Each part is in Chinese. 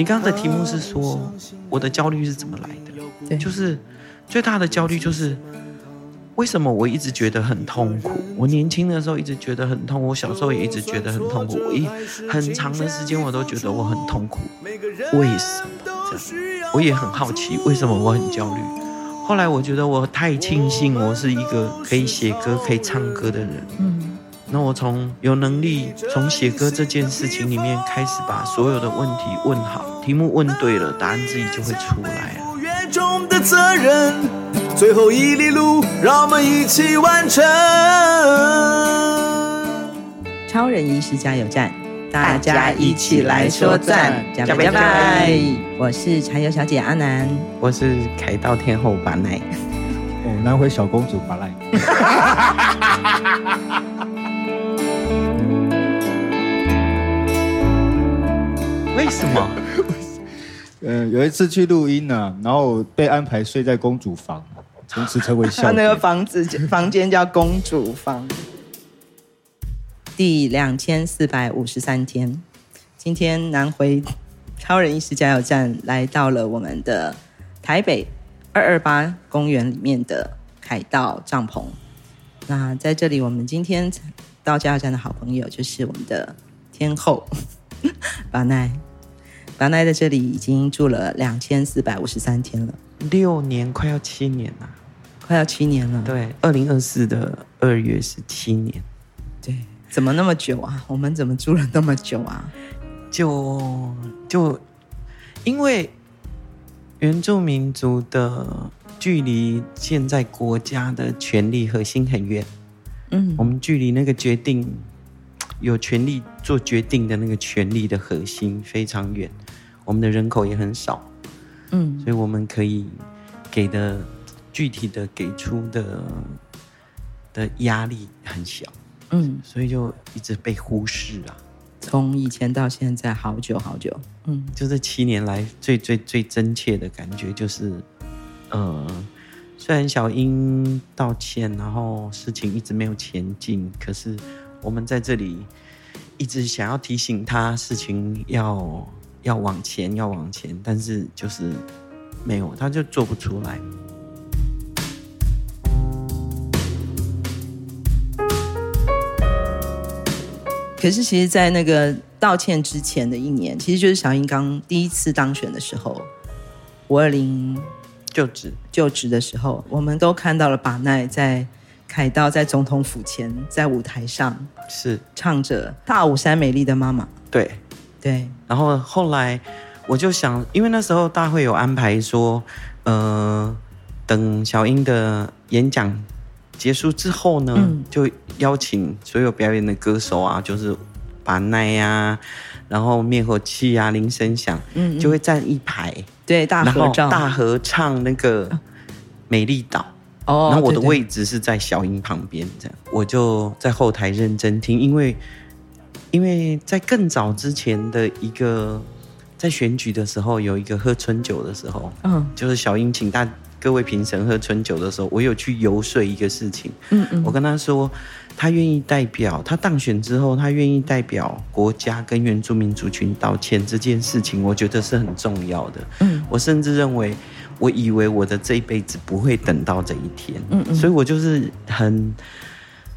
你刚刚的题目是说我的焦虑是怎么来的？对，就是最大的焦虑就是为什么我一直觉得很痛苦？我年轻的时候一直觉得很痛，我小时候也一直觉得很痛苦，我一很长的时间我都觉得我很痛苦，为什么这样？我也很好奇为什么我很焦虑。后来我觉得我太庆幸我是一个可以写歌、可以唱歌的人。嗯。那我从有能力从写歌这件事情里面开始，把所有的问题问好，题目问对了，答案自己就会出来了。的责任，最后一里路，让我们一起完成。超人医师加油站，大家一起来说赞，加油加油！我是柴油小姐阿南，我是凯道天后巴奈，哦，南回小公主巴奈。为什么？嗯，有一次去录音呢、啊，然后被安排睡在公主房，从此成为笑。他那个房子房间叫公主房。第两千四百五十三天，今天南回超人意识加油站来到了我们的台北二二八公园里面的凯道帐篷。那在这里，我们今天到加油站的好朋友就是我们的天后 巴奈。巴奈在这里已经住了两千四百五十三天了，六年快要七年了，快要七年了。对，二零二四的二月是七年。对，怎么那么久啊？我们怎么住了那么久啊？就就因为原住民族的距离现在国家的权力核心很远，嗯，我们距离那个决定有权利做决定的那个权力的核心非常远。我们的人口也很少，嗯，所以我们可以给的具体的给出的的压力很小，嗯，所以就一直被忽视啊。从以前到现在，好久好久，嗯，就这七年来最最最真切的感觉就是，呃，虽然小英道歉，然后事情一直没有前进，可是我们在这里一直想要提醒他，事情要。要往前，要往前，但是就是没有，他就做不出来。可是，其实，在那个道歉之前的一年，其实就是小英刚第一次当选的时候，五二零就职就职的时候，我们都看到了把奈在凯道在总统府前，在舞台上是。唱着《大武山美丽的妈妈》。对。对，然后后来我就想，因为那时候大会有安排说，呃，等小英的演讲结束之后呢，嗯、就邀请所有表演的歌手啊，就是把奈呀，然后灭火器啊，铃声响，嗯，就会站一排，对，大合唱，大合唱那个《美丽岛》。哦，然后我的位置是在小英旁边，这样，我就在后台认真听，因为。因为在更早之前的一个在选举的时候，有一个喝春酒的时候，嗯，就是小英请大各位评审喝春酒的时候，我有去游说一个事情，嗯嗯，我跟他说，他愿意代表他当选之后，他愿意代表国家跟原住民族群道歉这件事情，我觉得是很重要的，嗯，我甚至认为，我以为我的这一辈子不会等到这一天，嗯嗯，所以我就是很。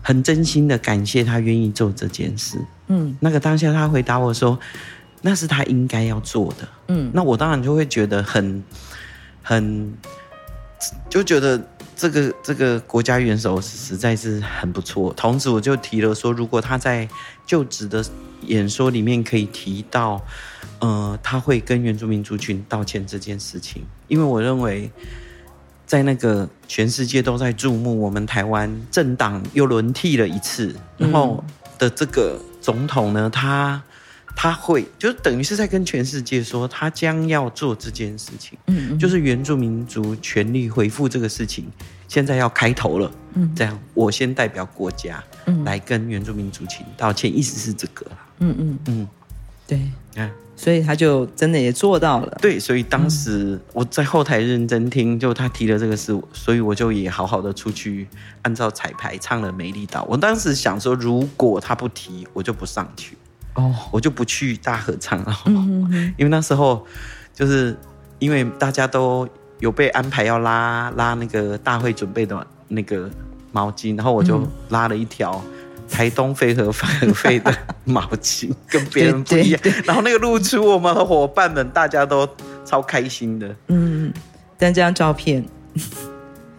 很真心的感谢他愿意做这件事。嗯，那个当下他回答我说，那是他应该要做的。嗯，那我当然就会觉得很很，就觉得这个这个国家元首实在是很不错。同时我就提了说，如果他在就职的演说里面可以提到，呃，他会跟原住民族群道歉这件事情，因为我认为。在那个全世界都在注目我们台湾政党又轮替了一次，然后的这个总统呢，他他会就等于是在跟全世界说，他将要做这件事情，嗯，就是原住民族权利回复这个事情，现在要开头了，嗯，这样我先代表国家，嗯，来跟原住民族群道歉，意思是这个，嗯嗯嗯，对，嗯。所以他就真的也做到了。对，所以当时我在后台认真听，就他提了这个事，所以我就也好好的出去按照彩排唱了《美丽岛》。我当时想说，如果他不提，我就不上去。哦，我就不去大合唱了，嗯嗯，因为那时候就是因为大家都有被安排要拉拉那个大会准备的那个毛巾，然后我就拉了一条台东非核核废的毛巾，跟别人 不一样。然后那个露出我们的伙伴们，大家都超开心的。嗯，但这张照片，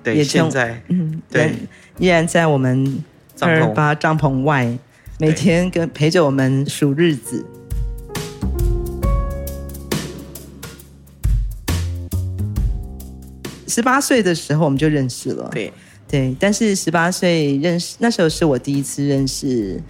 对，现在，嗯，对，依然在我们二二八帐篷外。每天跟陪着我们数日子。十八岁的时候我们就认识了，对对。但是十八岁认识那时候是我第一次认识，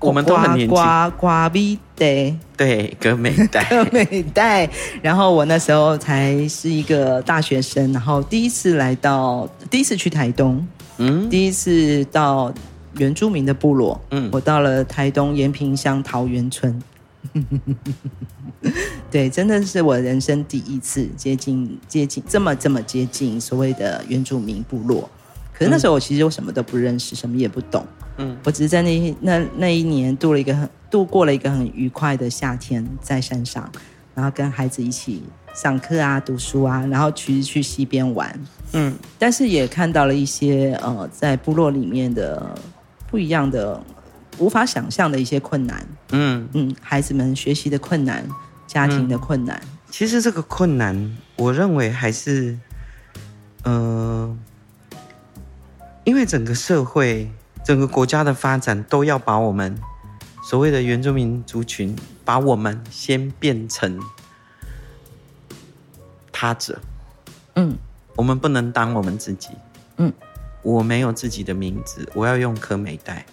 我们都很年轻。瓜瓜比代，对，哥美代，哥美代。然后我那时候才是一个大学生，然后第一次来到，第一次去台东，嗯，第一次到。原住民的部落，嗯，我到了台东延平乡桃源村，对，真的是我人生第一次接近接近这么这么接近所谓的原住民部落。可是那时候我其实我什么都不认识，什么也不懂，嗯，我只是在那那那一年度了一个很度过了一个很愉快的夏天，在山上，然后跟孩子一起上课啊、读书啊，然后去去溪边玩，嗯，但是也看到了一些呃，在部落里面的。不一样的，无法想象的一些困难。嗯嗯，孩子们学习的困难，家庭的困难。嗯、其实这个困难，我认为还是，呃，因为整个社会、整个国家的发展都要把我们所谓的原住民族群，把我们先变成他者。嗯，我们不能当我们自己。嗯。我没有自己的名字，我要用科美代，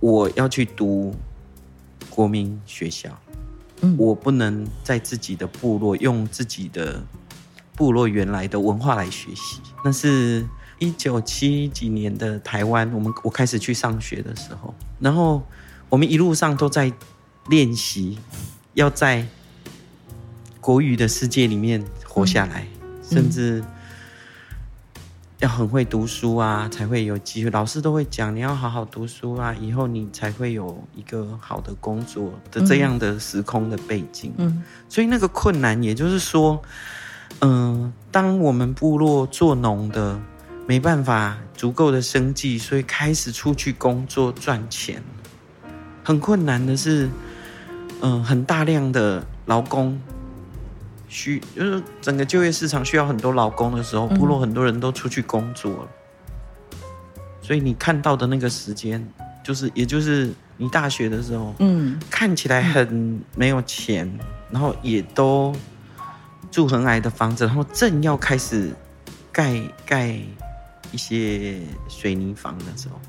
我要去读国民学校，嗯，我不能在自己的部落用自己的部落原来的文化来学习。那是一九七几年的台湾，我们我开始去上学的时候，然后我们一路上都在练习，要在国语的世界里面活下来，嗯，甚至。要很会读书啊，才会有机会。老师都会讲，你要好好读书啊，以后你才会有一个好的工作的这样的时空的背景。嗯，所以那个困难，也就是说，嗯、呃，当我们部落做农的没办法足够的生计，所以开始出去工作赚钱。很困难的是，嗯、呃，很大量的劳工。需就是整个就业市场需要很多劳工的时候，部落很多人都出去工作了，嗯，所以你看到的那个时间，就是也就是你大学的时候，嗯，看起来很没有钱，然后也都住很矮的房子，然后正要开始盖盖一些水泥房的时候，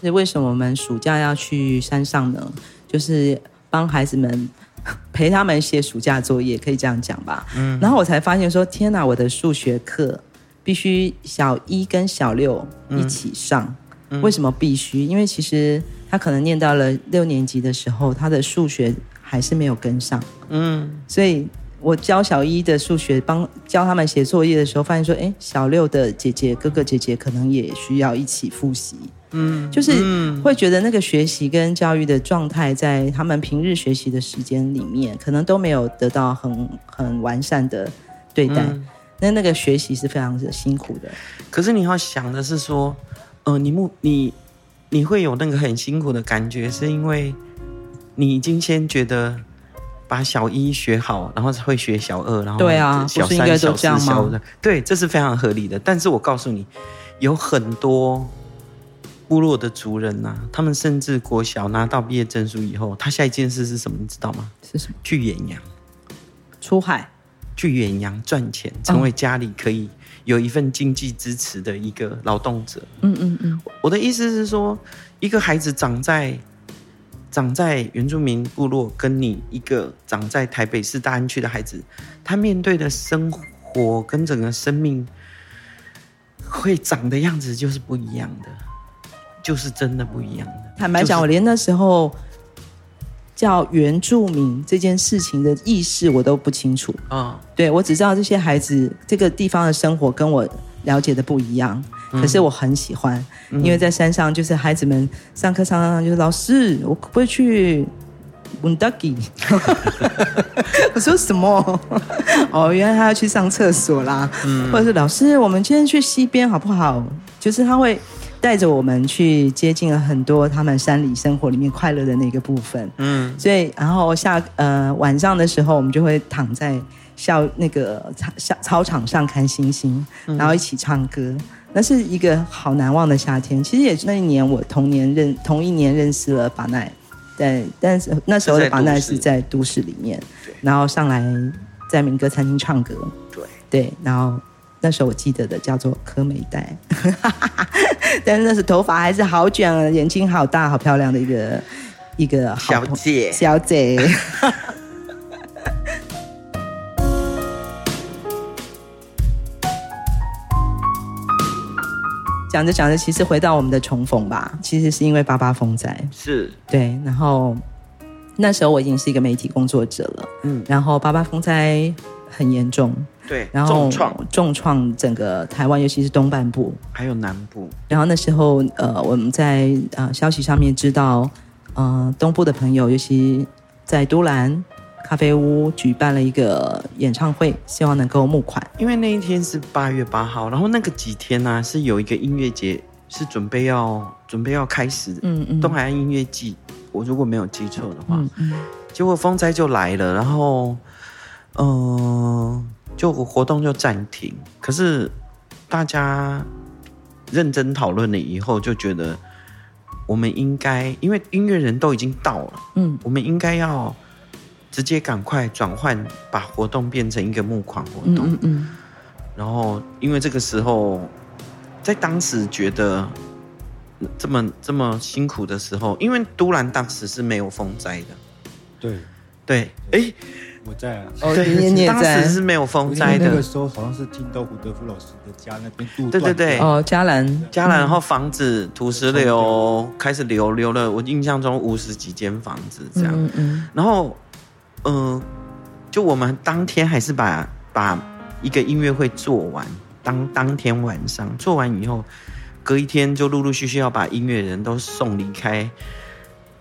那为什么我们暑假要去山上呢？就是帮孩子们。陪他们写暑假作业，可以这样讲吧。嗯，然后我才发现说，天哪，我的数学课必须小一跟小六一起上。嗯，为什么必须？因为其实他可能念到了六年级的时候，他的数学还是没有跟上。嗯，所以我教小一的数学，帮教他们写作业的时候，发现说，哎，小六的姐姐、哥哥、姐姐可能也需要一起复习。嗯，就是会觉得那个学习跟教育的状态，在他们平日学习的时间里面，可能都没有得到很很完善的对待。那、嗯、那个学习是非常的辛苦的。可是你要想的是说，呃，你目你你会有那个很辛苦的感觉，是因为你已经先觉得把小一学好，然后才会学小二，然后对啊，小三、小四、小五，对，这是非常合理的。但是我告诉你，有很多。部落的族人呐、啊，他们甚至国小拿到毕业证书以后，他下一件事是什么？你知道吗？是什么？去远洋，出海，去远洋赚钱，成为家里可以有一份经济支持的一个劳动者。嗯嗯嗯。我的意思是说，一个孩子长在长在原住民部落，跟你一个长在台北市大安区的孩子，他面对的生活跟整个生命会长的样子就是不一样的。就是真的不一样的。坦白讲，我连那时候叫原住民这件事情的意识我都不清楚啊。对，我只知道这些孩子这个地方的生活跟我了解的不一样。可是我很喜欢，嗯、因为在山上就是孩子们上课上上上就是老师，我可不可以去 Wundagi？我说什么？哦，原来他要去上厕所啦，嗯、或者是老师，我们今天去溪边好不好？就是他会带着我们去接近了很多他们山里生活里面快乐的那个部分。嗯，所以然后下呃晚上的时候，我们就会躺在校那个操操场上看星星，然后一起唱歌。嗯、那是一个好难忘的夏天。其实也是那一年我同年认同一年认识了巴奈，对，但是那时候的巴奈是在都市里面，然后上来在民歌餐厅唱歌。对对，然后。那时候我记得的叫做柯美黛，但是那时头发还是好卷啊，眼睛好大，好漂亮的一个一个小姐小姐。讲着讲着，其实回到我们的重逢吧，其实是因为八八风灾，是对。然后那时候我已经是一个媒体工作者了，嗯，然后八八风灾很严重。对，然后重创重创整个台湾，尤其是东半部，还有南部。然后那时候，呃，我们在呃消息上面知道，呃，东部的朋友，尤其在都兰咖啡屋举办了一个演唱会，希望能够募款。因为那一天是八月八号，然后那个几天呢、啊，是有一个音乐节，是准备要准备要开始，嗯嗯，东海岸音乐季，我如果没有记错的话，嗯嗯，结果风灾就来了，然后，嗯、呃。就活动就暂停，可是大家认真讨论了以后，就觉得我们应该，因为音乐人都已经到了，嗯，我们应该要直接赶快转换，把活动变成一个募款活动，嗯，嗯，嗯，然后因为这个时候，在当时觉得这么这么辛苦的时候，因为都兰当时是没有风灾的，对，对，哎。我在啊，哦，你你也在，当时是没有风灾的。那个时候好像是听到胡德夫老师的家那边杜对对对，哦，嘉兰，嘉兰，然后房子土石流开始流流了，我印象中五十几间房子这样，嗯嗯，然后嗯、呃，就我们当天还是把把一个音乐会做完，当当天晚上。做完以后，隔一天就陆陆续续要把音乐人都送离开。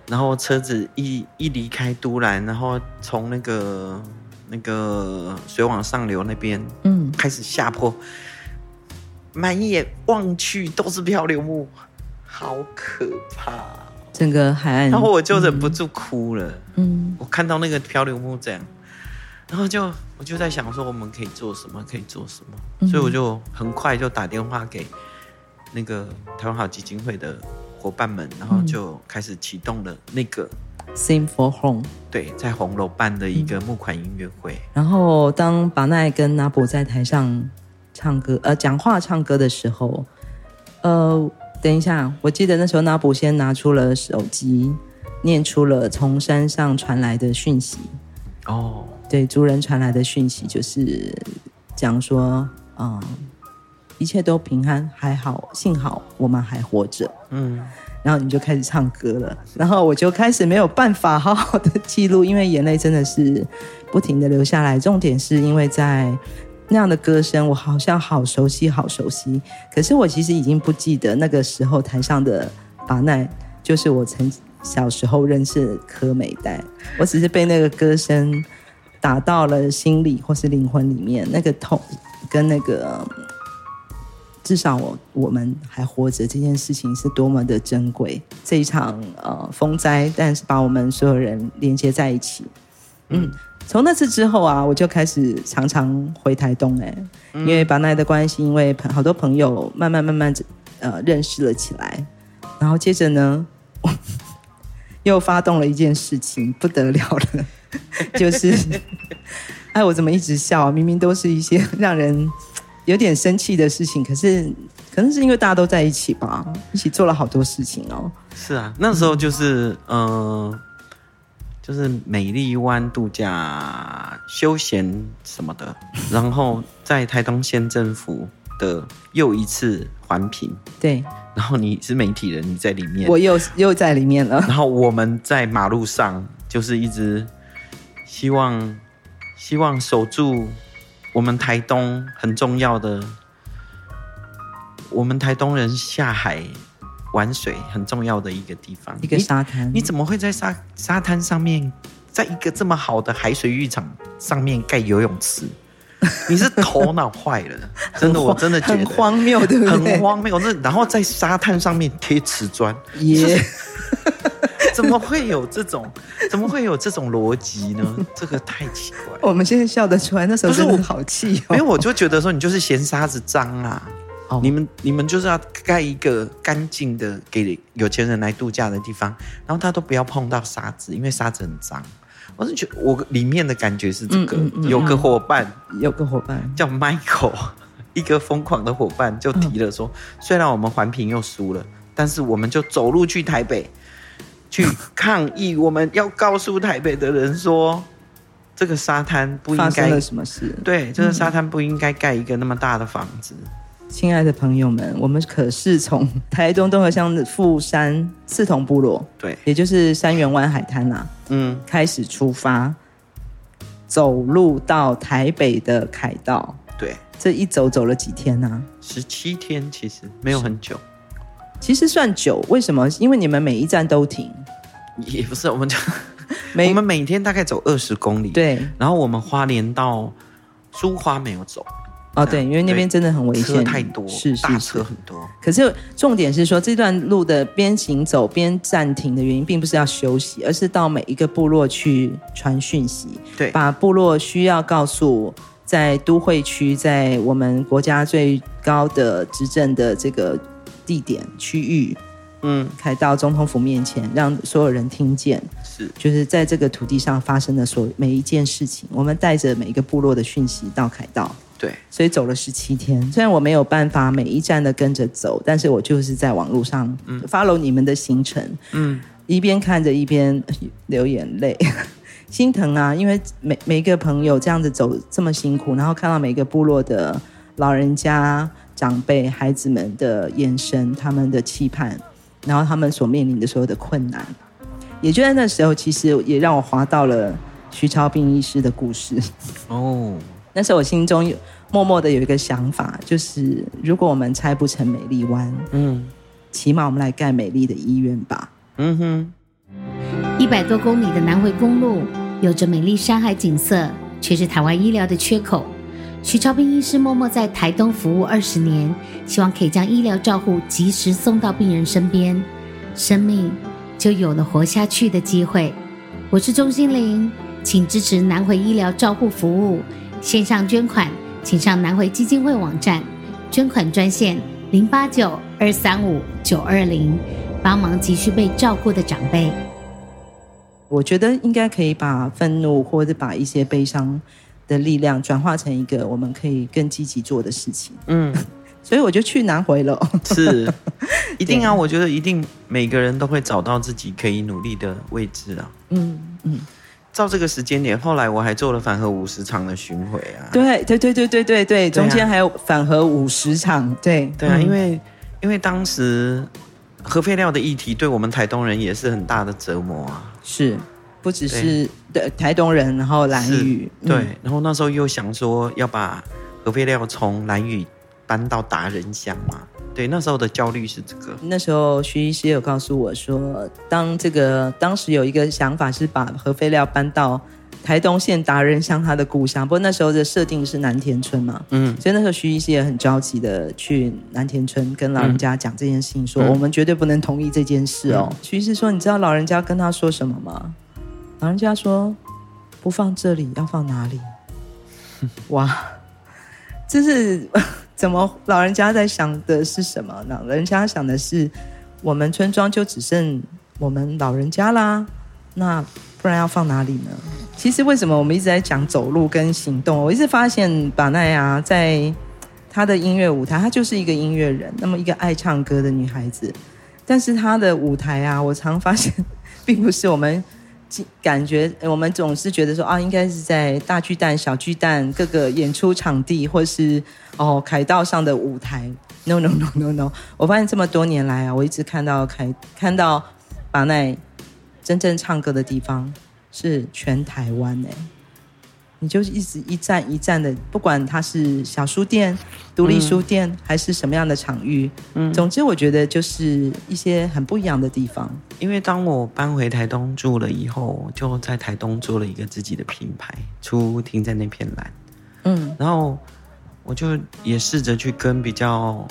然后车子一一离开都兰，然后从那个那个水往上流那边，嗯，开始下坡，满眼望去都是漂流木，好可怕！整个海岸，然后我就忍不住哭了。嗯，我看到那个漂流木这样，然后就我就在想说，我们可以做什么？可以做什么？嗯，所以我就很快就打电话给那个台湾好基金会的。伙伴们，然后就开始启动了那个 Sing for Home，对，在红楼办的一个募款音乐会。然后当巴奈跟拿卜在台上唱歌，呃，讲话唱歌的时候，呃，等一下，我记得那时候拿卜先拿出了手机，念出了从山上传来的讯息。哦，对，族人传来的讯息就是讲说，嗯。一切都平安，还好，幸好我们还活着。嗯，然后你就开始唱歌了，然后我就开始没有办法好好的记录，因为眼泪真的是不停的流下来。重点是因为在那样的歌声，我好像好熟悉，好熟悉。可是我其实已经不记得那个时候台上的法奈就是我曾小时候认识的柯美代，我只是被那个歌声打到了心里或是灵魂里面，那个痛跟那个。至少我我们还活着这件事情是多么的珍贵。这一场呃风灾，但是把我们所有人连接在一起。嗯，从那次之后啊，我就开始常常回台东哎，因为巴奈的关系，因为朋好多朋友慢慢慢慢呃认识了起来，然后接着呢，又发动了一件事情，不得了了，就是 哎，我怎么一直笑啊？明明都是一些让人。有点生气的事情，可是可能是因为大家都在一起吧，一起做了好多事情哦。是啊，那时候就是嗯、呃，就是美丽湾度假休闲什么的，然后在台东县政府的又一次环评。对，然后你是媒体人，你在里面，我又又在里面了。然后我们在马路上，就是一直希望希望守住。我们台东很重要的我们台东人下海玩水很重要的一个地方，一个沙滩。你怎么会在沙沙滩上面，在一个这么好的海水浴场上面盖游泳池？你是头脑坏了，真的，我真的觉得很荒谬，对不对？很荒谬。那然后在沙滩上面贴瓷砖，耶、yeah. 怎么会有这种？怎么会有这种逻辑呢？这个太奇怪。我们现在笑得出来，那时候真的好气哦。因为我就觉得说，你就是嫌沙子脏啊。Oh. 你们你们就是要盖一个干净的给有钱人来度假的地方，然后他都不要碰到沙子，因为沙子很脏。我是觉得我里面的感觉是这个，嗯嗯嗯、有个伙伴，有个伙伴叫 Michael，一个疯狂的伙伴就提了说，嗯、虽然我们环评又输了，但是我们就走路去台北去抗议，我们要告诉台北的人说，这个沙滩不应该了什么事？对，这个沙滩不应该盖一个那么大的房子。亲爱的朋友们，我们可是从台东东河乡的富山刺桐部落，对，也就是三元湾海滩啊，嗯，开始出发，走路到台北的凯道，对，这一走走了几天呢？啊？十七天，其实没有很久，其实算久。为什么？因为你们每一站都停，也不是，我们就每 我们每天大概走二十公里，对，然后我们花莲到苏花没有走。哦，对，因为那边真的很危险，车太多，是是，是大车很多。可是重点是说，这段路的边行走边暂停的原因，并不是要休息，而是到每一个部落去传讯息，对，把部落需要告诉在都会区，在我们国家最高的执政的这个地点区域，嗯，开到总统府面前，让所有人听见，是，就是在这个土地上发生的所每一件事情，我们带着每一个部落的讯息到凯道。对，所以走了十七天。虽然我没有办法每一站的跟着走，但是我就是在网络上 follow 你们的行程，嗯，一边看着一边流眼泪，心疼啊！因为每每一个朋友这样子走这么辛苦，然后看到每个部落的老人家、长辈、孩子们的眼神、他们的期盼，然后他们所面临的所有的困难，也就在那时候，其实也让我滑到了徐超斌医师的故事哦。那时候我心中有默默的有一个想法，就是如果我们拆不成美丽湾，嗯，起码我们来盖美丽的医院吧。嗯哼，一百多公里的南回公路，有着美丽山海景色，却是台湾医疗的缺口。徐超斌医师默默在台东服务二十年，希望可以将医疗照护及时送到病人身边，生命就有了活下去的机会。我是钟欣凌，请支持南回医疗照护服务。线上捐款，请上南回基金会网站，捐款专线零八九二三五九二零，帮忙急需被照顾的长辈。我觉得应该可以把愤怒或者把一些悲伤的力量转化成一个我们可以更积极做的事情。嗯，所以我就去南回了。是，一定啊！我觉得一定每个人都会找到自己可以努力的位置啊。嗯嗯。照这个时间点，后来我还做了反核五十场的巡回啊。对对对对对对对，中间还有反核五十场。对对啊，因为因为当时核废料的议题对我们台东人也是很大的折磨啊。是，不只是对台东人，然后兰屿。对，然后那时候又想说要把核废料从兰屿搬到达人乡嘛。对，那时候的焦虑是这个。那时候徐医师有告诉我说，当这个当时有一个想法是把核废料搬到台东县达人乡他的故乡，不过那时候的设定是南田村嘛，嗯，所以那时候徐医师也很着急的去南田村跟老人家讲这件事情，说、嗯、我们绝对不能同意这件事哦。嗯、徐医师说，你知道老人家跟他说什么吗？老人家说，不放这里要放哪里？哇，这是。怎么？老人家在想的是什么呢？老人家想的是，我们村庄就只剩我们老人家啦，那不然要放哪里呢？其实为什么我们一直在讲走路跟行动？我一直发现巴奈啊，在她的音乐舞台，她就是一个音乐人，那么一个爱唱歌的女孩子，但是她的舞台啊，我常发现，并不是我们。感觉我们总是觉得说啊，应该是在大巨蛋、小巨蛋各个演出场地，或是哦凯道上的舞台。No no no no no！我发现这么多年来啊，我一直看到凯看到巴奈真正唱歌的地方是全台湾哎。你就一直一站一站的，不管它是小书店、独立书店，嗯、还是什么样的场域，嗯，总之我觉得就是一些很不一样的地方。因为当我搬回台东住了以后，就在台东做了一个自己的品牌，出停在那片蓝，嗯，然后我就也试着去跟比较，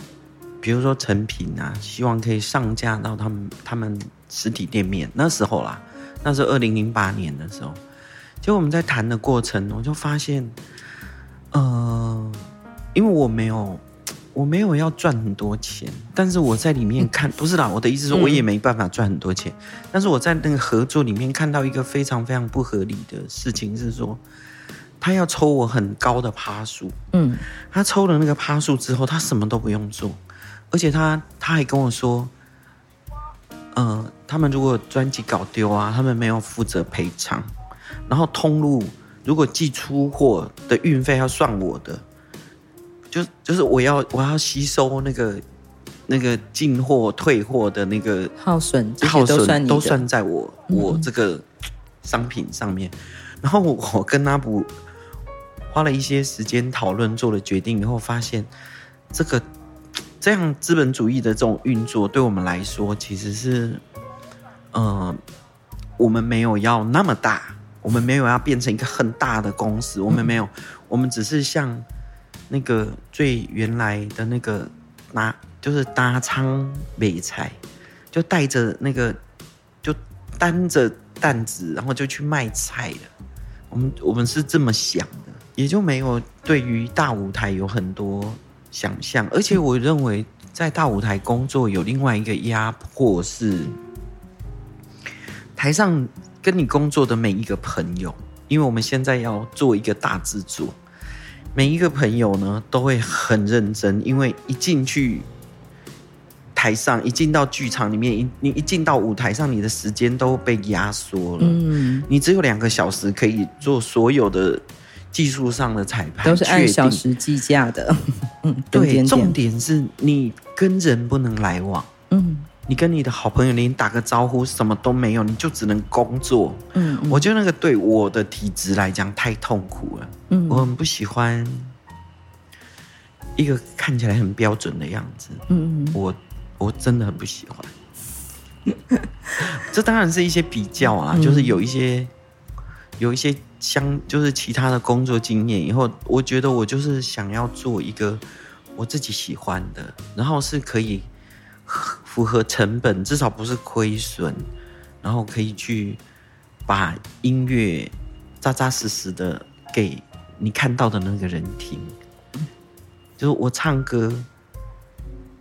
比如说成品啊，希望可以上架到他们他们实体店面。那时候啦，那是二零零八年的时候。就我们在谈的过程，我就发现，呃，因为我没有，我没有要赚很多钱，但是我在里面看，不是啦，我的意思是，我也没办法赚很多钱，但是我在那个合作里面看到一个非常非常不合理的事情，是说，他要抽我很高的趴数，嗯，他抽了那个趴数之后，他什么都不用做，而且他他还跟我说，呃，他们如果专辑搞丢啊，他们没有负责赔偿。然后通路如果寄出货的运费要算我的，就就是我要我要吸收那个那个进货退货的那个耗损，耗损都算在我我这个商品上面。然后我跟阿布花了一些时间讨论，做了决定以后，发现这个这样资本主义的这种运作，对我们来说其实是，嗯、呃，我们没有要那么大。我们没有要变成一个很大的公司，我们没有，我们只是像那个最原来的那个拿，就是搭仓买菜，就带着那个，就担着担子，然后就去卖菜的。我们我们是这么想的，也就没有对于大舞台有很多想象。而且我认为在大舞台工作有另外一个压迫是台上。跟你工作的每一个朋友，因为我们现在要做一个大制作，每一个朋友呢都会很认真，因为一进去台上，一进到剧场里面，一你一进到舞台上，你的时间都被压缩了。嗯，你只有两个小时可以做所有的技术上的彩排，都是按小时计价的。嗯，对，重点是你跟人不能来往。嗯。你跟你的好朋友连打个招呼什么都没有，你就只能工作。嗯，嗯，我觉得那个对我的体质来讲太痛苦了。嗯，我很不喜欢一个看起来很标准的样子。嗯，嗯，我我真的很不喜欢。这当然是一些比较啊，就是有一些有一些相，就是其他的工作经验以后，我觉得我就是想要做一个我自己喜欢的，然后是可以。符合成本，至少不是亏损，然后可以去把音乐扎扎实实的给你看到的那个人听。就是我唱歌，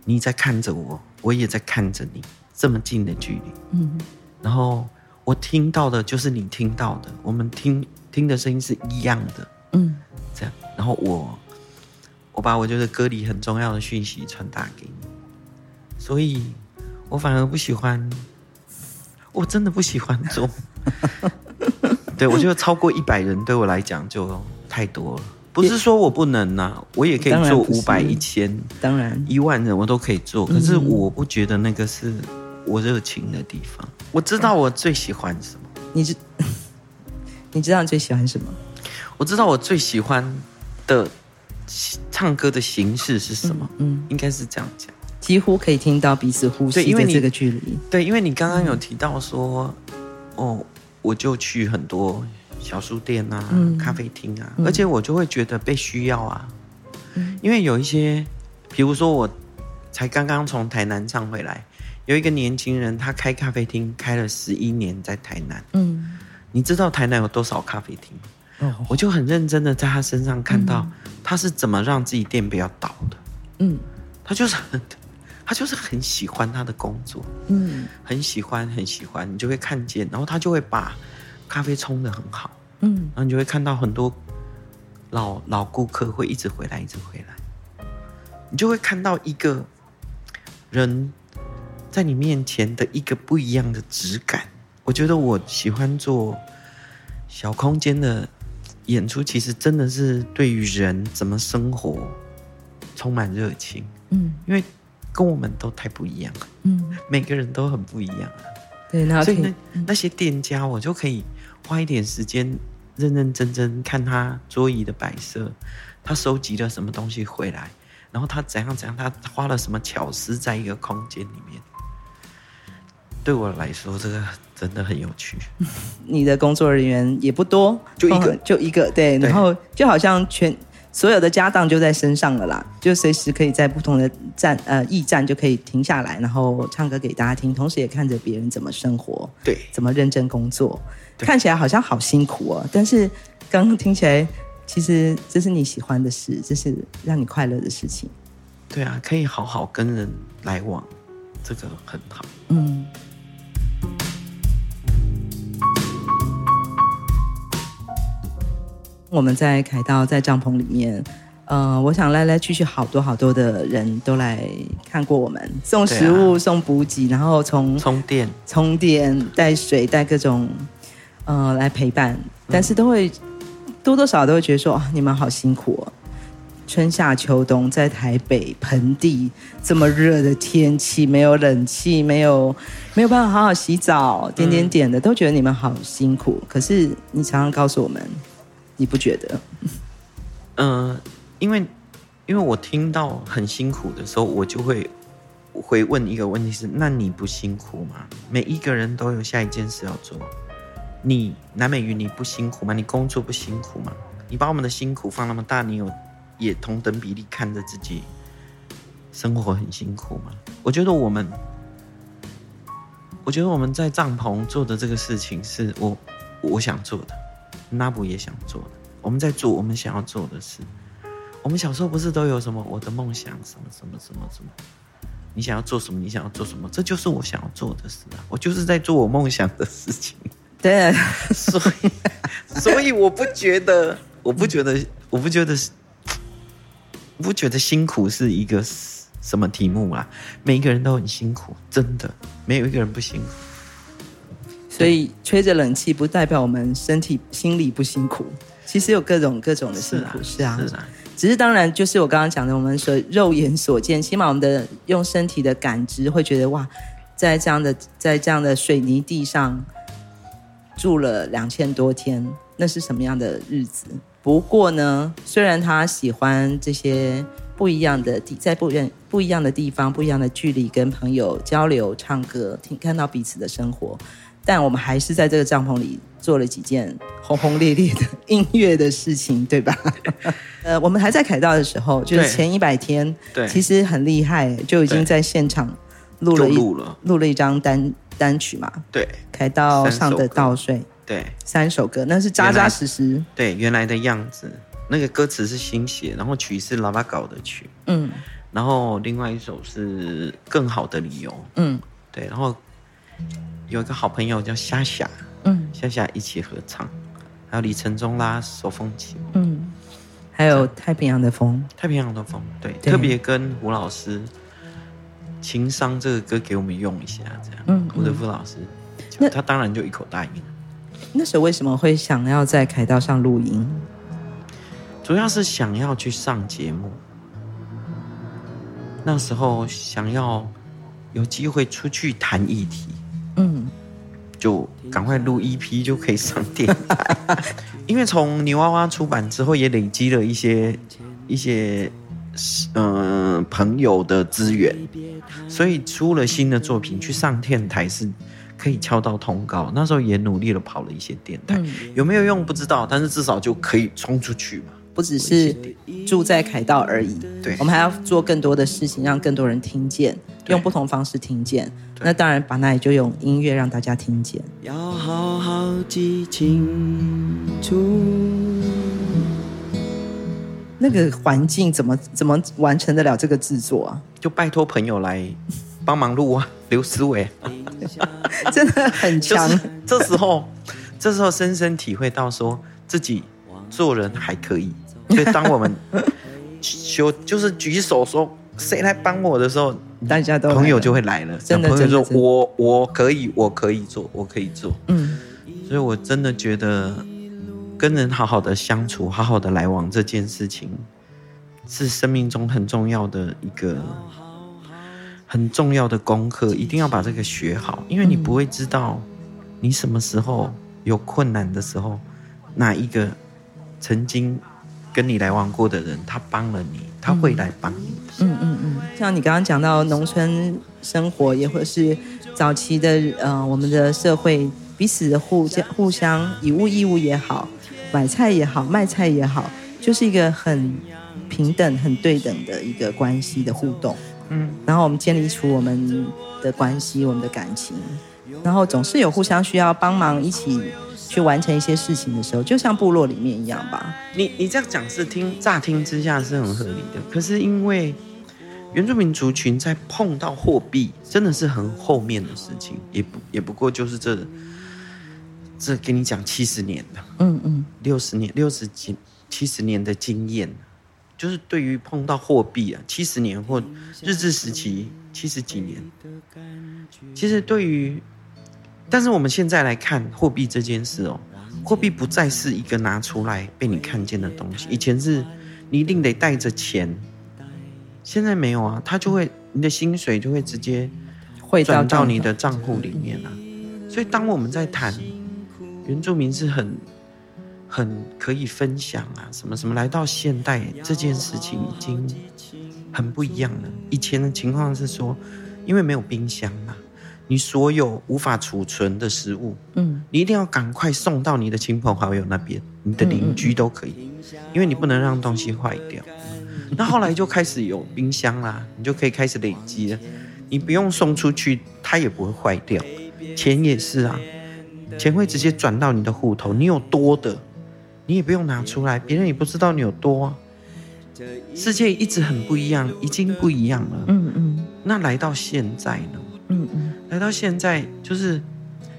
你在看着我，我也在看着你，这么近的距离。嗯，然后我听到的就是你听到的，我们听听的声音是一样的。嗯，这样，然后我我把我觉得歌里很重要的讯息传达给你。所以，我反而不喜欢，我真的不喜欢做。对，我觉得超过一百人对我来讲就太多了。不是说我不能呐、啊，我也可以做五百、一千，当然一万人我都可以做。可是我不觉得那个是我热情的地方。我知道我最喜欢什么，你知 你知道你最喜欢什么？我知道我最喜欢的唱歌的形式是什么。嗯，嗯应该是这样讲。几乎可以听到彼此呼吸的这个距离。对，因为你刚刚有提到说，哦，我就去很多小书店啊、嗯、咖啡厅啊，嗯、而且我就会觉得被需要啊。嗯、因为有一些，比如说我才刚刚从台南唱回来，有一个年轻人，他开咖啡厅开了十一年，在台南。嗯，你知道台南有多少咖啡厅？哦，我就很认真的在他身上看到他是怎么让自己店不要倒的。嗯，他就是很。他就是很喜欢他的工作，嗯，很喜欢，很喜欢，你就会看见，然后他就会把咖啡冲的很好，嗯，然后你就会看到很多老老顾客会一直回来，一直回来，你就会看到一个人在你面前的一个不一样的质感。我觉得我喜欢做小空间的演出，其实真的是对于人怎么生活充满热情，嗯，因为。跟我们都太不一样了，嗯，每个人都很不一样，对，那所以那那些店家，我就可以花一点时间认认真真看他桌椅的摆设，他收集了什么东西回来，然后他怎样怎样，他花了什么巧思在一个空间里面。对我来说，这个真的很有趣。你的工作人员也不多，就一个，就一个，对，对，然后就好像全所有的家当就在身上了啦，就随时可以在不同的站呃驿站就可以停下来，然后唱歌给大家听，同时也看着别人怎么生活，对，怎么认真工作，看起来好像好辛苦哦，但是刚刚听起来，其实这是你喜欢的事，这是让你快乐的事情。对啊，可以好好跟人来往，这个很好。嗯。我们在凯道在帐篷里面，呃，我想来来去去好多好多的人都来看过我们，送食物、啊、送补给，然后从充电、充电、带水、带各种，呃，来陪伴，但是都会、嗯、多多少少都会觉得说，哦、你们好辛苦哦，春夏秋冬在台北盆地这么热的天气，没有冷气，没有没有办法好好洗澡，点点点的，都觉得你们好辛苦。可是你常常告诉我们。你不觉得？嗯、因为因为我听到很辛苦的时候，我就会会问一个问题是：那你不辛苦吗？每一个人都有下一件事要做。你南美云，你不辛苦吗？你工作不辛苦吗？你把我们的辛苦放那么大，你有也同等比例看着自己生活很辛苦吗？我觉得我们，我觉得我们在帐篷做的这个事情是我我想做的。那不也想做的，我们在做我们想要做的事。我们小时候不是都有什么我的梦想什么什么什么什么？你想要做什么？你想要做什么？这就是我想要做的事啊！我就是在做我梦想的事情。对，所以所以我不觉得，我不觉得，我不觉得，我不觉得辛苦是一个什么题目啊？每一个人都很辛苦，真的，没有一个人不辛苦。所以吹着冷气不代表我们身体心理不辛苦，其实有各种各种的辛苦，是啊。只是当然，就是我刚刚讲的，我们所肉眼所见，起码我们的用身体的感知会觉得哇，在这样的在这样的水泥地上住了两千多天，那是什么样的日子？不过呢，虽然他喜欢这些不一样的地，在不远不一样的地方、不一样的距离，跟朋友交流、唱歌、听看到彼此的生活。但我们还是在这个帐篷里做了几件轰轰烈烈的音乐的事情，对吧？呃，我们还在凯道的时候，就是前一百天，对，其实很厉害，就已经在现场录了一录了，一张单单曲嘛。对，凯道上的稻穗，对，三首歌，那是扎扎实实。对，原来的样子，那个歌词是新写，然后曲是老爸搞的曲，嗯，然后另外一首是更好的理由，嗯，对，然后。有一个好朋友叫夏夏，嗯，夏夏一起合唱，还有李承宗啦手风琴，嗯，还有太平洋的风，太平洋的风，对，对。特别跟胡老师情商这个歌给我们用一下，这样，嗯，胡德夫老师，那他当然就一口答应了。那时候为什么会想要在凯道上录音？主要是想要去上节目，那时候想要有机会出去谈议题。嗯，就赶快录 EP 就可以上电台，因为从泥娃娃出版之后，也累积了一些一些嗯、呃、朋友的资源，所以出了新的作品去上电台是可以敲到通告。那时候也努力的跑了一些电台，有没有用不知道，但是至少就可以冲出去嘛。不只是住在凯道而已，对，我们还要做更多的事情，让更多人听见，用不同方式听见。那当然，把那也就用音乐让大家听见。要好好记清楚。那个环境怎么怎么完成得了这个制作啊？就拜托朋友来帮忙录啊，刘思维，真的很强。这时候，这时候深深体会到说自己做人还可以。所以当我们就就是举手说谁来帮我的时候，大家都朋友就会来了。真的，朋友说我我可以，我可以做，我可以做。嗯，所以我真的觉得跟人好好的相处，好好的来往这件事情，是生命中很重要的一个很重要的功课，一定要把这个学好，因为你不会知道你什么时候有困难的时候。哪一个曾经跟你来往过的人，他帮了你，他会来帮你。嗯嗯嗯，像你刚刚讲到农村生活，也或者是早期的呃，我们的社会彼此的互相互相以物易物也好，买菜也好，卖菜也好，就是一个很平等、很对等的一个关系的互动。嗯，然后我们建立出我们的关系，我们的感情，然后总是有互相需要帮忙，一起去完成一些事情的时候，就像部落里面一样吧。你你这样讲是听乍听之下是很合理的，可是因为原住民族群在碰到货币，真的是很后面的事情，也不也不过就是这这跟你讲七十年的，嗯嗯，六十年六十几七十年的经验。就是对于碰到货币啊，七十年或日治时期七十几年，其实对于，但是我们现在来看货币这件事哦，货币不再是一个拿出来被你看见的东西。以前是你一定得带着钱，现在没有啊，它就会你的薪水就会直接汇转到你的账户里面了啊。所以当我们在谈原住民是很。很可以分享啊，什么什么，来到现代这件事情已经很不一样了。以前的情况是说，因为没有冰箱嘛，你所有无法储存的食物，嗯，你一定要赶快送到你的亲朋好友那边，你的邻居都可以，因为你不能让东西坏掉。那后来就开始有冰箱啦，你就可以开始累积了，你不用送出去，它也不会坏掉。钱也是啊，钱会直接转到你的户头，你有多的。你也不用拿出来，别人也不知道你有多啊。世界一直很不一样，已经不一样了。嗯嗯。那来到现在呢？嗯嗯。来到现在，就是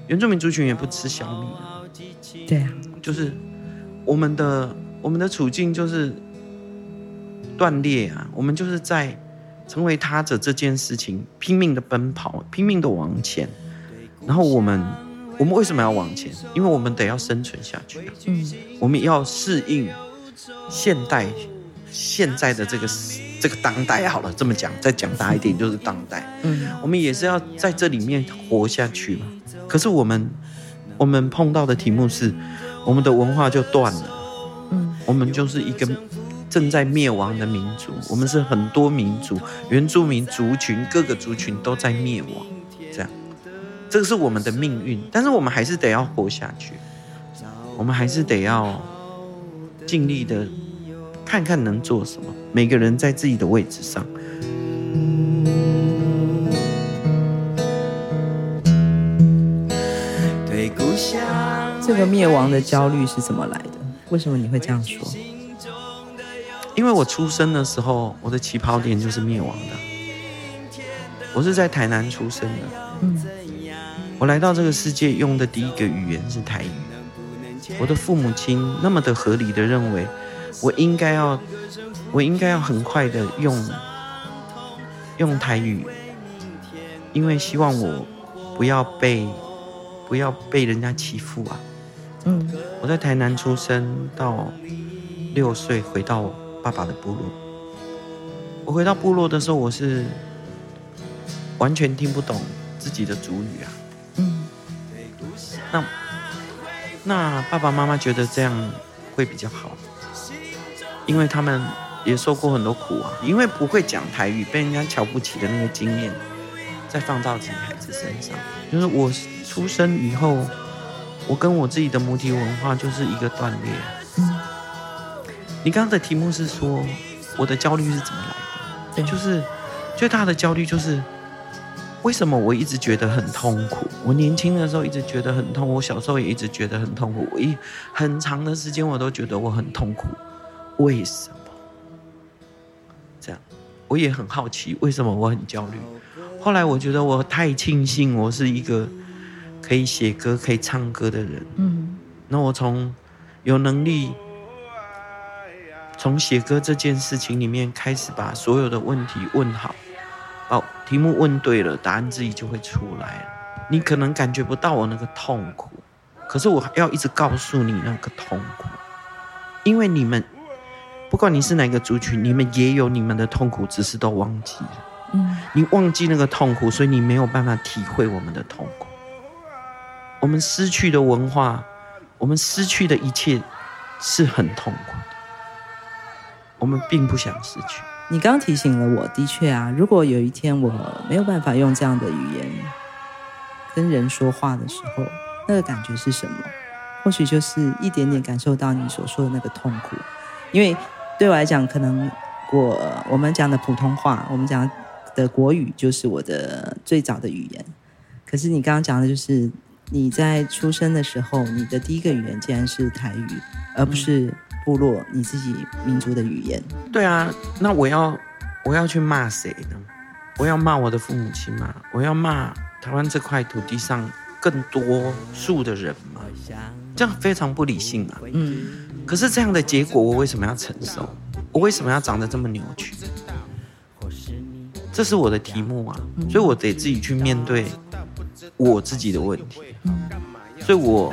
原住民族群也不吃小米了。对啊。就是我们的我们的处境就是断裂啊。我们就是在成为他者这件事情拼命的奔跑，拼命的往前。然后我们。我们为什么要往前？因为我们得要生存下去。嗯，我们要适应现代现在的这个这个当代。好了，这么讲，再讲大一点就是当代。嗯，我们也是要在这里面活下去嘛。可是我们我们碰到的题目是，我们的文化就断了。嗯，我们就是一个正在灭亡的民族。我们是很多民族，原住民族群，各个族群都在灭亡。这样。这个是我们的命运，但是我们还是得要活下去，我们还是得要尽力的看看能做什么。每个人在自己的位置上。对故乡这个灭亡的焦虑是怎么来的？为什么你会这样说？因为我出生的时候，我的起跑点就是灭亡的。我是在台南出生的。嗯。我来到这个世界用的第一个语言是台语。我的父母亲那么的合理的认为，我应该要，我应该要很快的用用台语，因为希望我不要被不要被人家欺负啊。嗯，我在台南出生到六岁，回到爸爸的部落。我回到部落的时候，我是完全听不懂自己的族语啊。那那爸爸妈妈觉得这样会比较好，因为他们也受过很多苦啊。因为不会讲台语，被人家瞧不起的那个经验，再放到自己孩子身上，就是我出生以后，我跟我自己的母体文化就是一个断裂。嗯，你刚刚的题目是说我的焦虑是怎么来的？对，就是最大的焦虑就是。为什么我一直觉得很痛苦？我年轻的时候一直觉得很痛，我小时候也一直觉得很痛苦。我一很长的时间我都觉得我很痛苦，为什么？这样，我也很好奇为什么我很焦虑。后来我觉得我太庆幸我是一个可以写歌、可以唱歌的人。嗯，那我从有能力从写歌这件事情里面开始，把所有的问题问好。哦，题目问对了，答案自己就会出来了。你可能感觉不到我那个痛苦，可是我要一直告诉你那个痛苦，因为你们不管你是哪个族群，你们也有你们的痛苦，只是都忘记了。嗯，你忘记那个痛苦，所以你没有办法体会我们的痛苦。我们失去的文化，我们失去的一切是很痛苦的，我们并不想失去。你刚提醒了我，的确啊，如果有一天我没有办法用这样的语言跟人说话的时候，那个感觉是什么？或许就是一点点感受到你所说的那个痛苦。因为对我来讲，可能我我们讲的普通话，我们讲的国语，就是我的最早的语言。可是你刚刚讲的就是。你在出生的时候，你的第一个语言竟然是台语，而不是部落你自己民族的语言。对啊，那我要我要去骂谁呢？我要骂我的父母亲吗？我要骂台湾这块土地上更多数的人吗？这样非常不理性啊。嗯。可是这样的结果，我为什么要承受？我为什么要长得这么扭曲？这是我的题目啊，所以我得自己去面对。我自己的问题，所以我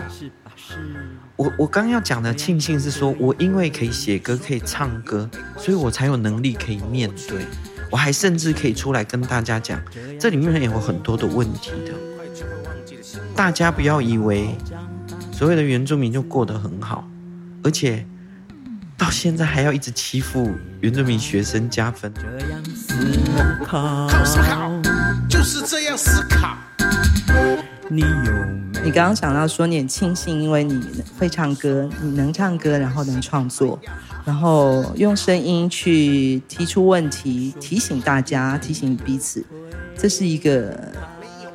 我我刚要讲的庆幸是说，我因为可以写歌，可以唱歌，所以我才有能力可以面对，我还甚至可以出来跟大家讲，这里面也有很多的问题的。大家不要以为所谓的原住民就过得很好，而且到现在还要一直欺负原住民学生加分。这样思考，思考就是这样思考。你有你刚刚讲到说你很庆幸，因为你会唱歌，你能唱歌，然后能创作，然后用声音去提出问题，提醒大家，提醒彼此，这是一个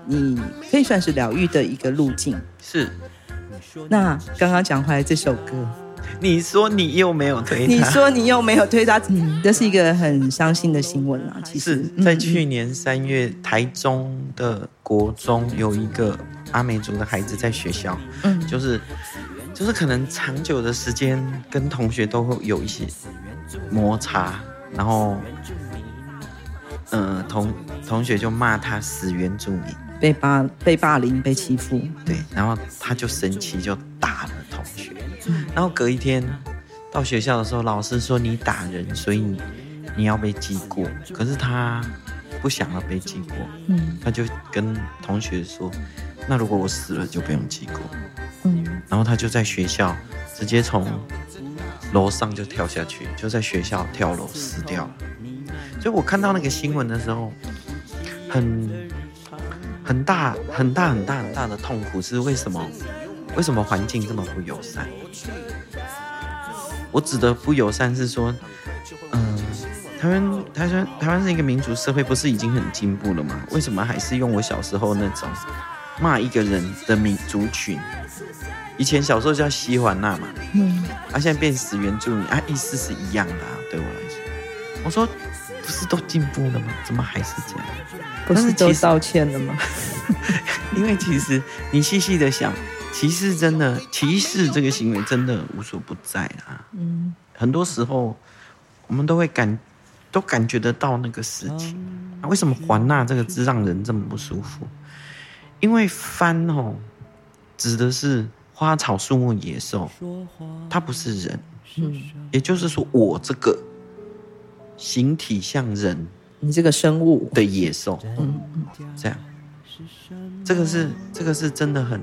你可以算是疗愈的一个路径。是。那刚刚讲回来这首歌，你说你又没有推他，你说你又没有推他，嗯，这是一个很伤心的新闻啊。其实在去年三月，台中的国中有一个。阿美族的孩子在学校，嗯，就是，就是可能长久的时间跟同学都会有一些摩擦，然后，嗯、呃，同同学就骂他死原住民，被霸被霸凌被欺负，对，然后他就生气就打了同学，然后隔一天到学校的时候，老师说你打人，所以你你要被记过，可是他不想要被记过，嗯，他就跟同学说。那如果我死了就不用记过，嗯，然后他就在学校直接从楼上就跳下去，就在学校跳楼死掉了。所以我看到那个新闻的时候，很很大很大很大很大的痛苦是为什么？为什么环境这么不友善？我指的不友善是说，嗯，台湾台湾台湾是一个民主社会，不是已经很进步了吗？为什么还是用我小时候那种？骂一个人的民族群，以前小时候叫西环那嘛，嗯，啊，现在变死原住民啊，意思是一样的啊，对我来说，我说不是都进步了吗？怎么还是这样？不是都道歉了吗？因为其实你细细的想，歧视真的歧视这个行为真的无所不在啊，嗯，很多时候我们都会感都感觉得到那个事情，啊，为什么环纳这个字让人这么不舒服？因为番哦，指的是花草树木野兽，它不是人。嗯，也就是说，我这个形体像人，你这个生物。的野兽，嗯，这样，这个是这个是真的很，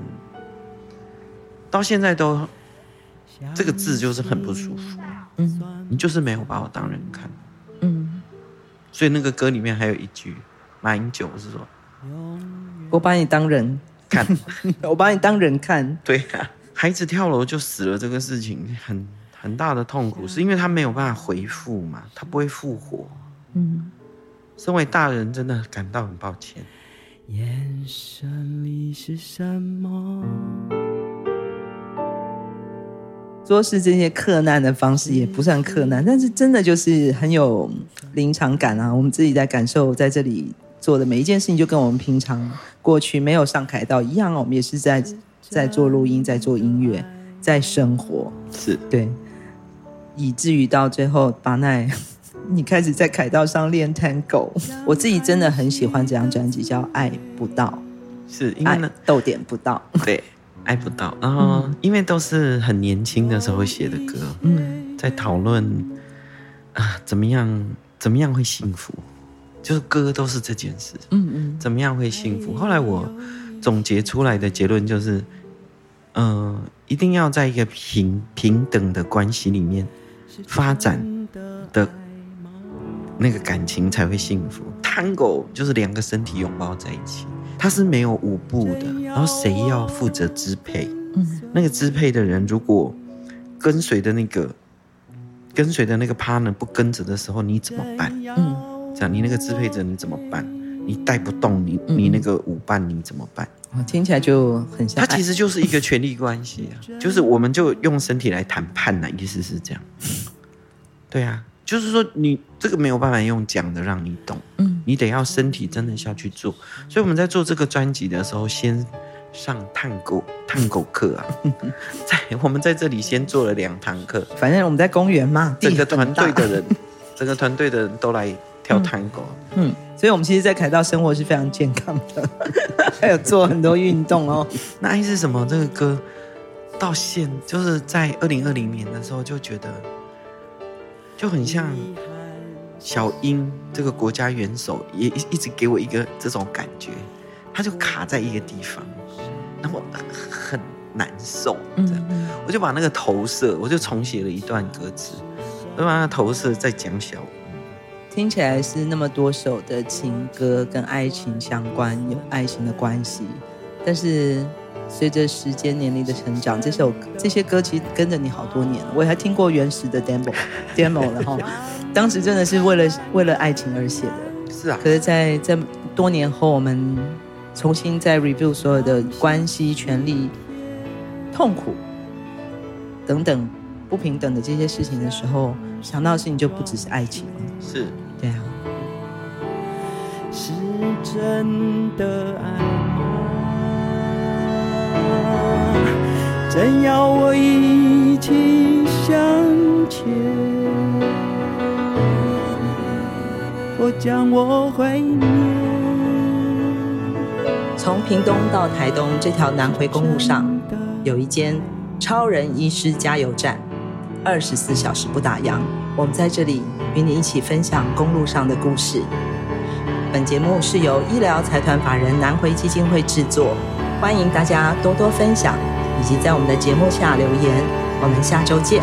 到现在都这个字就是很不舒服。嗯，你就是没有把我当人看。嗯，所以那个歌里面还有一句，马英九是说。我把你当人看，我把你当人看。对啊，孩子跳楼就死了，这个事情很很大的痛苦，是因为他没有办法回复嘛，他不会复活。嗯，身为大人，真的感到很抱歉。眼神里是什么？说是这些克难的方式也不算克难，但是真的就是很有临场感啊！我们自己在感受在这里。做的每一件事情就跟我们平常过去没有上凯道一样，我们也是在在做录音，在做音乐，在生活，是。对，以至于到最后，巴奈，你开始在凯道上练 Tango，我自己真的很喜欢这张专辑，叫《爱不到》，是因为呢，逗点不到，对，爱不到，然后因为都是很年轻的时候写的歌，嗯，在讨论啊，怎么样，怎么样会幸福。就是歌都是这件事，嗯嗯，怎么样会幸福？后来我总结出来的结论就是，嗯、呃，一定要在一个平平等的关系里面发展的，那个感情才会幸福。Tango 就是两个身体拥抱在一起，它是没有舞步的。然后谁要负责支配？嗯，那个支配的人如果跟随的那个跟随的那个 partner 不跟着的时候，你怎么办？嗯，这样你那个支配者你怎么办？你带不动你你那个舞伴你怎么办？听起来就很像，它其实就是一个权力关系啊，就是我们就用身体来谈判呢，意思是这样。对啊，就是说你这个没有办法用讲的让你懂，嗯，你得要身体真的下去做。所以我们在做这个专辑的时候，先上探戈探戈课啊，在我们在这里先做了两堂课，反正我们在公园嘛，整个团队的人，整个团队的人都来跳探戈，嗯。所以，我们其实，在凯道生活是非常健康的，还有做很多运动哦。那爱是什么？这个歌到现就是在二零二零年的时候，就觉得就很像小英这个国家元首，也一直给我一个这种感觉，他就卡在一个地方，然后很难受。这样，我就把那个投射，我就重写了一段歌词，我把那投射在讲小。听起来是那么多首的情歌跟爱情相关，有爱情的关系。但是随着时间年龄的成长，这首这些歌其实跟着你好多年了。我还听过原始的 demo，demo 然后当时真的是为了为了爱情而写的。是啊。可是在，在在多年后，我们重新再 review 所有的关系、权利、痛苦等等不平等的这些事情的时候，想到的事情就不只是爱情了。是。对啊，是真的爱吗？真要我一起向前，或将我毁灭？从屏东到台东这条南回公路上，有一间超人医师加油站，二十四小时不打烊。我们在这里与你一起分享公路上的故事。本节目是由医疗财团法人南回基金会制作，欢迎大家多多分享，以及在我们的节目下留言。我们下周见。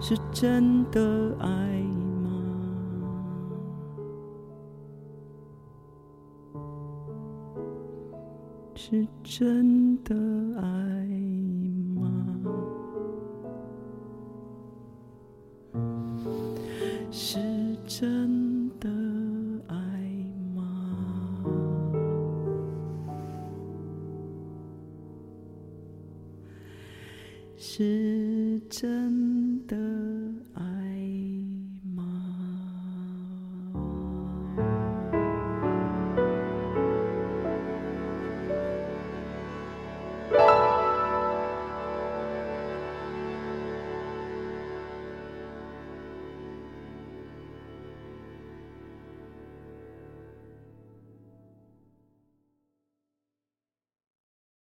是真的爱吗？是真的爱吗。是真是真的。